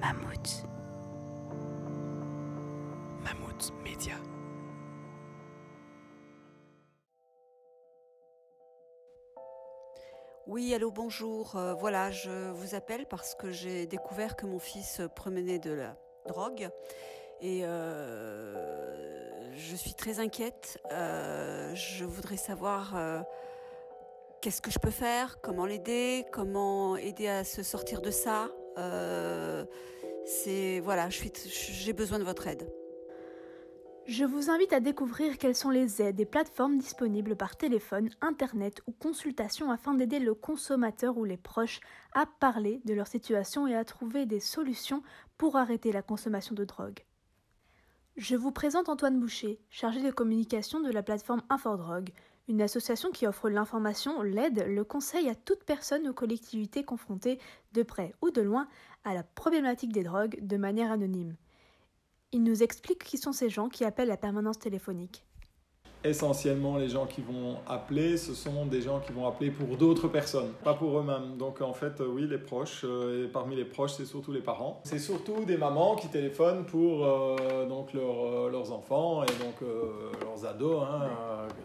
Mammouth. Mammouth Média. Oui, allô, bonjour. Euh, voilà, je vous appelle parce que j'ai découvert que mon fils prenait de la drogue et euh, je suis très inquiète. Euh, je voudrais savoir euh, qu'est-ce que je peux faire, comment l'aider, comment aider à se sortir de ça. Euh, j'ai besoin de votre aide. Je vous invite à découvrir quelles sont les aides et plateformes disponibles par téléphone, internet ou consultation afin d'aider le consommateur ou les proches à parler de leur situation et à trouver des solutions pour arrêter la consommation de drogue. Je vous présente Antoine Boucher, chargé de communication de la plateforme Infodrogue, une association qui offre l'information, l'aide, le conseil à toute personne ou collectivité confrontée, de près ou de loin, à la problématique des drogues de manière anonyme. Il nous explique qui sont ces gens qui appellent la permanence téléphonique. Essentiellement, les gens qui vont appeler, ce sont des gens qui vont appeler pour d'autres personnes, pas pour eux-mêmes. Donc en fait, euh, oui, les proches, euh, et parmi les proches, c'est surtout les parents. C'est surtout des mamans qui téléphonent pour euh, donc leur, leurs enfants et donc leurs ados, hein,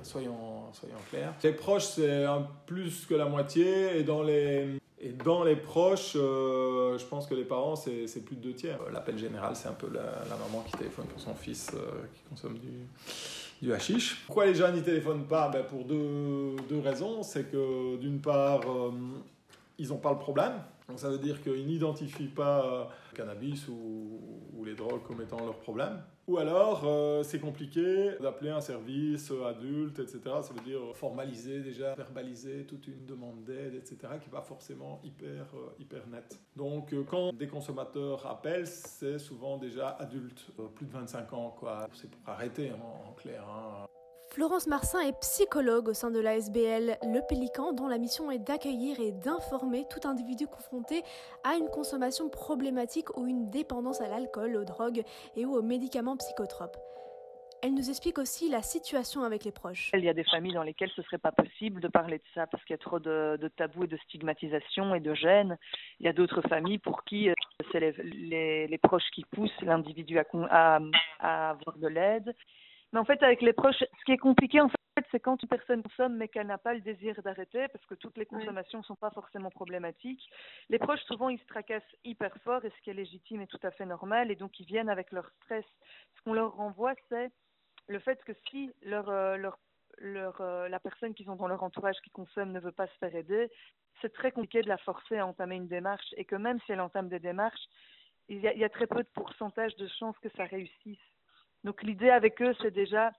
soyons, soyons clairs. Les proches, c'est plus que la moitié, et dans les, et dans les proches, je pense que les parents, c'est plus de deux tiers. L'appel général, c'est un peu la, maman qui téléphone pour son fils qui consomme du, du hashish. Pourquoi les gens n'y téléphonent pas? Ben Pour deux, deux raisons. C'est que d'une part, euh, ils n'ont pas le problème. Donc ça veut dire qu'ils n'identifient pas euh, le cannabis ou, les drogues comme étant leur problème. Ou alors, euh, c'est compliqué d'appeler un service euh, adulte, etc. Ça veut dire formaliser déjà, verbaliser toute une demande d'aide, etc. qui pas forcément hyper, hyper nette. Donc, quand des consommateurs appellent, c'est souvent déjà adultes, euh, plus de 25 ans, quoi. C'est pour arrêter, en, en clair. hein. Florence Marsin est psychologue au sein de la SBL Le Pélican, dont la mission est d'accueillir et d'informer tout individu confronté à une consommation problématique ou une dépendance à l'alcool, aux drogues et ou aux médicaments psychotropes. Elle nous explique aussi la situation avec les proches. Il y a des familles dans lesquelles ce ne serait pas possible de parler de ça parce qu'il y a trop de, tabous et de stigmatisation et de gêne. Il y a d'autres familles pour qui euh, c'est les, proches qui poussent l'individu à avoir de l'aide. Mais en fait, avec les proches, ce qui est compliqué, en fait, c'est quand une personne consomme mais qu'elle n'a pas le désir d'arrêter, parce que toutes les consommations ne sont pas forcément problématiques. Les proches, souvent, ils se tracassent hyper fort, et ce qui est légitime est tout à fait normal, et donc ils viennent avec leur stress. Ce qu'on leur renvoie, c'est le fait que si leur, euh, leur, leur, euh, la personne qu'ils ont dans leur entourage qui consomme ne veut pas se faire aider, c'est très compliqué de la forcer à entamer une démarche, et que même si elle entame des démarches, il y a, il y a très peu de pourcentage de chances que ça réussisse. Donc l'idée avec eux, c'est déjà,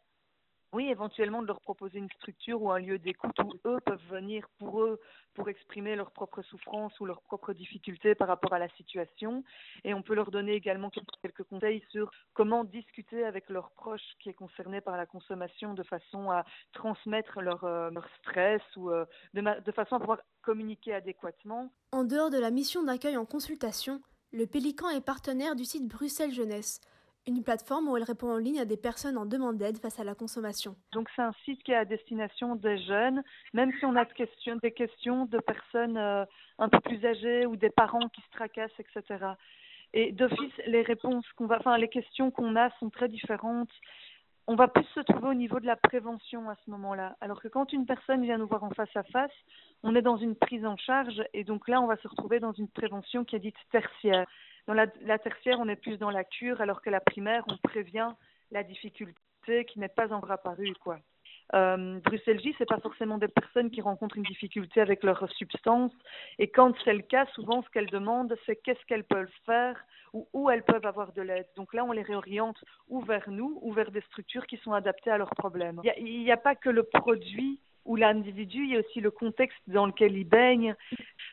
oui, éventuellement de leur proposer une structure ou un lieu d'écoute où eux peuvent venir pour eux, pour exprimer leurs propres souffrances ou leurs propres difficultés par rapport à la situation. Et on peut leur donner également quelques conseils sur comment discuter avec leurs proches qui est concerné par la consommation de façon à transmettre leur, euh, stress ou euh, de, de façon à pouvoir communiquer adéquatement. En dehors de la mission d'accueil en consultation, le Pélican est partenaire du site Bruxelles Jeunesse, une plateforme où elle répond en ligne à des personnes en demande d'aide face à la consommation. Donc c'est un site qui est à destination des jeunes, même si on a des questions de personnes euh, un peu plus âgées ou des parents qui se tracassent, etc. Et d'office, les réponses qu'on va, enfin les questions qu'on a sont très différentes. On va plus se trouver au niveau de la prévention à ce moment-là. Alors que quand une personne vient nous voir en face à face, on est dans une prise en charge et donc là, on va se retrouver dans une prévention qui est dite tertiaire. Dans la, tertiaire, on est plus dans la cure, alors que la primaire, on prévient la difficulté qui n'est pas encore apparue, quoi. Euh, Bruxelles J, c'est pas forcément des personnes qui rencontrent une difficulté avec leur substance. Et quand c'est le cas, souvent, ce qu'elles demandent, c'est qu'est-ce qu'elles peuvent faire ou où elles peuvent avoir de l'aide. Donc là, on les réoriente ou vers nous ou vers des structures qui sont adaptées à leurs problèmes. Il n'y a, a, pas que le produit ou l'individu, il y a aussi le contexte dans lequel il baigne.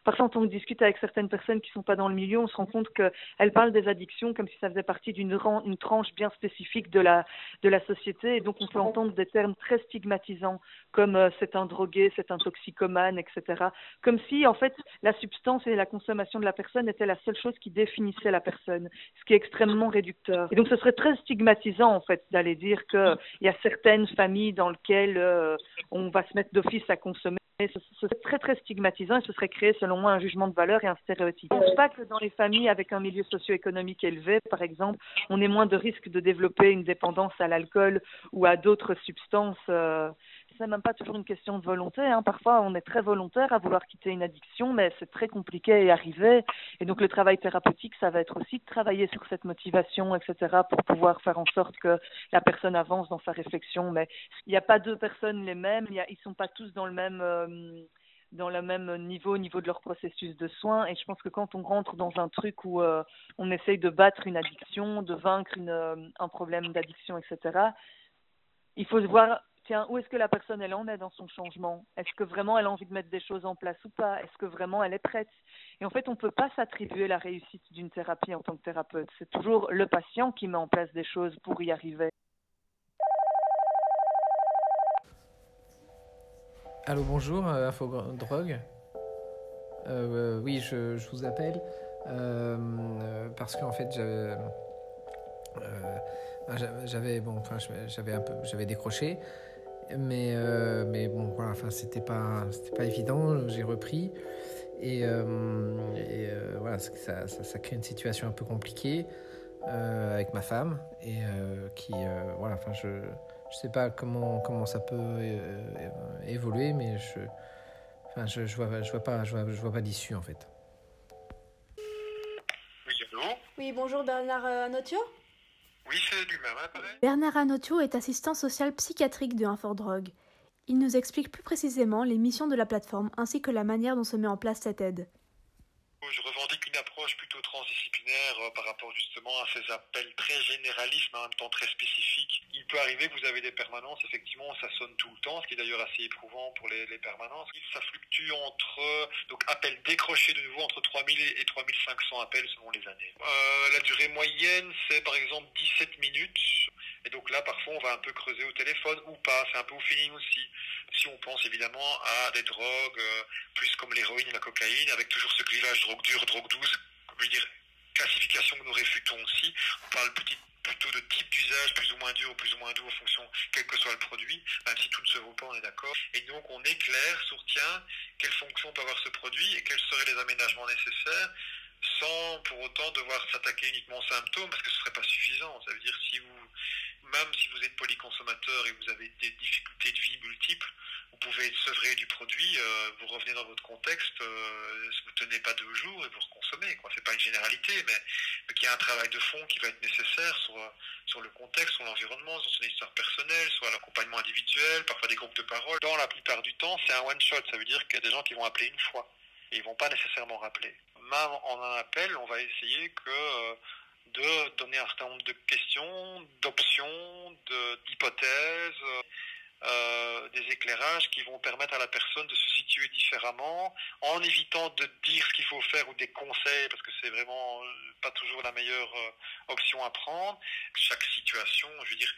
Parfois, quand on discute avec certaines personnes qui ne sont pas dans le milieu, on se rend compte qu'elles parlent des addictions comme si ça faisait partie d'une une tranche bien spécifique de la, de la société. Et donc, on peut entendre des termes très stigmatisants comme euh, c'est un drogué, c'est un toxicomane, etc. Comme si, en fait, la substance et la consommation de la personne étaient la seule chose qui définissait la personne, ce qui est extrêmement réducteur. Et donc, ce serait très stigmatisant, en fait, d'aller dire qu'il y a certaines familles dans lesquelles euh, on va se mettre d'office à consommer ce, serait très très stigmatisant et ce serait créer selon moi un jugement de valeur et un stéréotype. Je ne pense pas que dans les familles avec un milieu socio-économique élevé, par exemple, on ait moins de risques de développer une dépendance à l'alcool ou à d'autres substances. Euh, c'est même pas toujours une question de volonté. Hein. Parfois, on est très volontaire à vouloir quitter une addiction, mais c'est très compliqué à y arriver. Et donc, le travail thérapeutique, ça va être aussi de travailler sur cette motivation, etc., pour pouvoir faire en sorte que la personne avance dans sa réflexion. Mais il n'y a pas deux personnes les mêmes. Il y ils sont pas tous dans le même euh, dans le même niveau au niveau de leur processus de soins et je pense que quand on rentre dans un truc où euh, on essaye de battre une addiction, de vaincre euh, un problème d'addiction, etc., il faut voir où est-ce que la personne elle en est dans son changement? Est-ce que vraiment elle a envie de mettre des choses en place ou pas? Est-ce que vraiment elle est prête? Et en fait, on ne peut pas s'attribuer la réussite d'une thérapie en tant que thérapeute. C'est toujours le patient qui met en place des choses pour y arriver. Allô, bonjour, euh, Info Drogue. Euh, oui, je, vous appelle euh, parce qu'en fait, j'avais, j'avais bon, enfin, j'avais un peu, j'avais décroché mais, euh, mais bon, voilà, enfin, c'était pas, c'était pas évident. J'ai repris. Et, euh, et euh, voilà, ça, ça, ça, crée une situation un peu compliquée euh, avec ma femme. Et qui, voilà, enfin, je je sais pas comment, comment ça peut évoluer, mais je, enfin, je, je, vois, je vois pas, je vois, je vois pas d'issue en fait. Oui, bonjour Bernard Anotio? Oui, c'est lui-même, Bernard Anotio est assistant social psychiatrique de Infordrogue. Il nous explique plus précisément les missions de la plateforme ainsi que la manière dont se met en place cette aide. Je revendique une plutôt transdisciplinaire euh, par rapport justement à ces appels très généralistes mais en même temps très spécifiques. Il peut arriver que vous avez des permanences, effectivement, ça sonne tout le temps, ce qui est d'ailleurs assez éprouvant pour les, les permanences. Ça fluctue entre, donc appels décrochés de nouveau entre 3000 et 3500 appels selon les années. Euh, la durée moyenne, c'est par exemple 17 minutes. Et donc là, parfois, on va un peu creuser au téléphone ou pas. C'est un peu au feeling aussi. Si on pense évidemment à des drogues euh, plus comme l'héroïne et la cocaïne, avec toujours ce clivage drogue dure, drogue douce, je dire, classification que nous réfutons aussi. On parle plutôt de type d'usage plus ou moins dur plus ou moins doux en fonction, quel que soit le produit, même si tout ne se vaut pas, on est d'accord. Et donc on éclaire sur, tiens, quelle fonction peut avoir ce produit et quels seraient les aménagements nécessaires sans pour autant devoir s'attaquer uniquement aux symptômes, parce que ce ne serait pas suffisant. Ça veut dire si vous, même si vous êtes polyconsommateur et vous avez des difficultés de vie multiples, vous pouvez être sevré du produit, euh, vous revenez dans votre contexte, euh, vous tenez pas deux jours et vous reconsommez. Ce n'est pas une généralité, mais, mais qu'il y a un travail de fond qui va être nécessaire sur, sur le contexte, sur l'environnement, sur son histoire personnelle, sur l'accompagnement individuel, parfois des groupes de parole. Dans la plupart du temps, c'est un one-shot, ça veut dire qu'il y a des gens qui vont appeler une fois et ils vont pas nécessairement rappeler. Même en un appel, on va essayer que euh, de donner un certain nombre de questions, d'options, d'hypothèses, euh, des éclairages qui vont permettre à la personne de se situer différemment, en évitant de dire ce qu'il faut faire ou des conseils, parce que c'est vraiment pas toujours la meilleure euh, option à prendre. Chaque situation, je veux dire,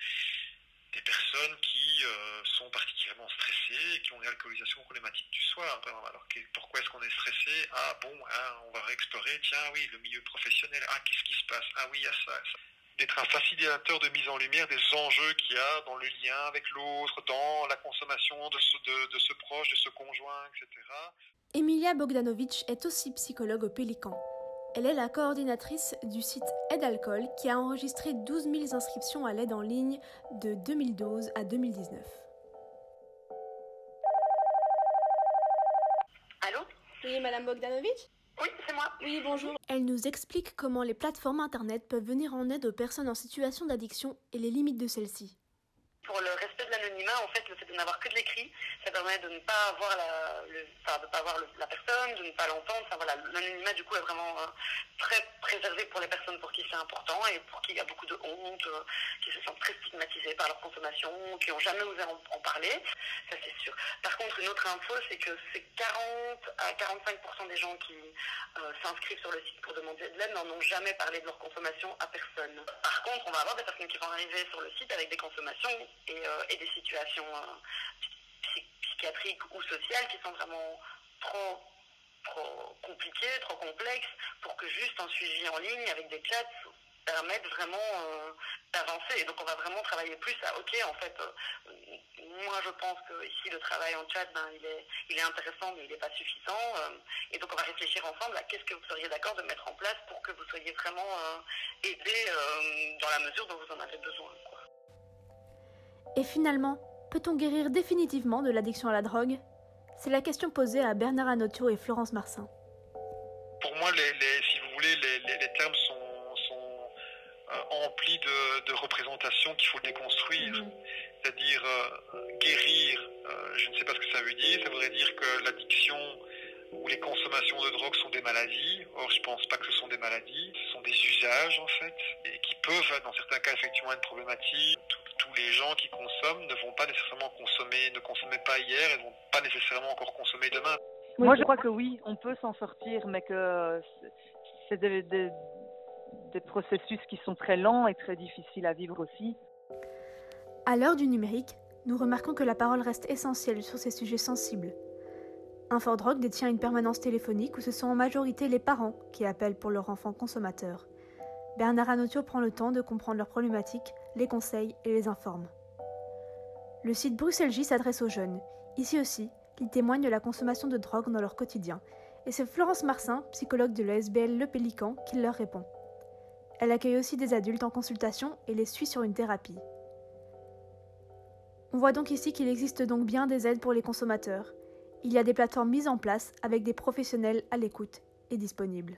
des personnes qui euh, sont particulièrement stressées, qui ont une alcoolisation problématique du soir. Alors pourquoi est-ce qu'on est stressé? Ah bon, hein, on va réexplorer, tiens oui, le milieu professionnel, ah qu'est-ce qui se passe? Ah oui, il y a ça. ça. D'être un facilitateur de mise en lumière des enjeux qu'il y a dans le lien avec l'autre, dans la consommation de ce, de, de ce proche, de ce conjoint, etc. Emilia Bogdanovic est aussi psychologue au Pélican. Elle est la coordinatrice du site Aide Alcool qui a enregistré 12 000 inscriptions à l'aide en ligne de 2012 à 2019. Allô? Oui, Madame Bogdanovic Oui, c'est moi. Oui, bonjour. Elle nous explique comment les plateformes Internet peuvent venir en aide aux personnes en situation d'addiction et les limites de celles-ci. Pour le respect de l'anonymat, en fait, le fait de n'avoir que de l'écrit, ça permet de ne pas voir la, le, pas la personne, de ne pas l'entendre. Enfin, voilà, l'anonymat du coup est vraiment euh, très préservé pour les personnes pour qui c'est important et pour qui il y a beaucoup de honte, euh, qui se sentent très stigmatisées par leur consommation, qui n'ont jamais osé en, parler. Ça c'est sûr. Par contre, une autre info, c'est que c'est 40 à 45% des gens qui euh, s'inscrivent sur le site pour demander de l'aide n'en ont jamais parlé de leur consommation à personne. Par contre, on va avoir des personnes qui vont arriver sur le site avec des consommations et, et des situations euh, psychiatriques ou sociales qui sont vraiment trop trop compliquées, trop complexes pour que juste un suivi en ligne avec des chats permette vraiment euh, d'avancer. Et donc on va vraiment travailler plus à, ok, en fait, euh, moi, je pense que ici, le travail en chat, ben, il, est, il est intéressant, mais il n'est pas suffisant. Et donc, on va réfléchir ensemble à qu'est-ce que vous seriez d'accord de mettre en place pour que vous soyez vraiment aidé dans la mesure dont vous en avez besoin. Et finalement, peut-on guérir définitivement de l'addiction à la drogue? C'est la question posée à Bernard Anotio et Florence Marsin. Pour moi, les, les, si vous voulez, les, les termes sont, sont emplis de, de représentations qu'il faut déconstruire. Mmh. C'est-à-dire guérir, je ne sais pas ce que ça veut dire. Ça voudrait dire que l'addiction ou les consommations de drogue sont des maladies. Or, je pense pas que ce sont des maladies. Ce sont des usages, en fait, et qui peuvent, dans certains cas, effectivement être problématiques. Tous les gens qui consomment ne vont pas nécessairement consommer, ne consommaient pas hier et ne vont pas nécessairement encore consommer demain. Moi, je crois que oui, on peut s'en sortir, mais que c'est des, des, des processus qui sont très lents et très difficiles à vivre aussi. À l'heure du numérique, nous remarquons que la parole reste essentielle sur ces sujets sensibles. Infodrogue détient une permanence téléphonique où ce sont en majorité les parents qui appellent pour leur enfant consommateur. Bernard Anotio prend le temps de comprendre leurs problématiques, les conseille et les informe. Le site Bruxelles J s'adresse aux jeunes. Ici aussi, ils témoignent de la consommation de drogue dans leur quotidien. Et c'est Florence Marsin, psychologue de l'ESBL Le Pélican, qui leur répond. Elle accueille aussi des adultes en consultation et les suit sur une thérapie. On voit donc ici qu'il existe donc bien des aides pour les consommateurs. Il y a des plateformes mises en place avec des professionnels à l'écoute et disponibles.